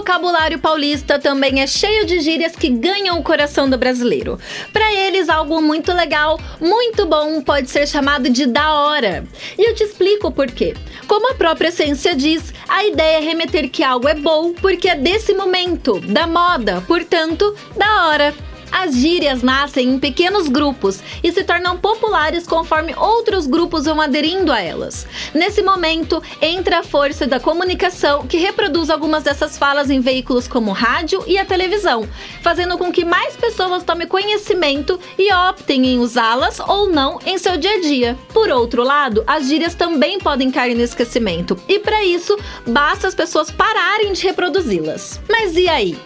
vocabulário paulista também é cheio de gírias que ganham o coração do brasileiro. Para eles, algo muito legal, muito bom, pode ser chamado de da hora. E eu te explico por quê. Como a própria essência diz, a ideia é remeter que algo é bom porque é desse momento, da moda, portanto, da hora. As gírias nascem em pequenos grupos e se tornam populares conforme outros grupos vão aderindo a elas. Nesse momento, entra a força da comunicação que reproduz algumas dessas falas em veículos como rádio e a televisão, fazendo com que mais pessoas tomem conhecimento e optem em usá-las ou não em seu dia a dia. Por outro lado, as gírias também podem cair no esquecimento, e para isso, basta as pessoas pararem de reproduzi-las. Mas e aí?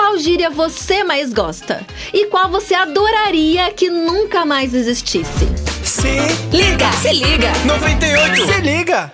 Qual gíria você mais gosta? E qual você adoraria que nunca mais existisse? Se liga, se liga. 98, se liga.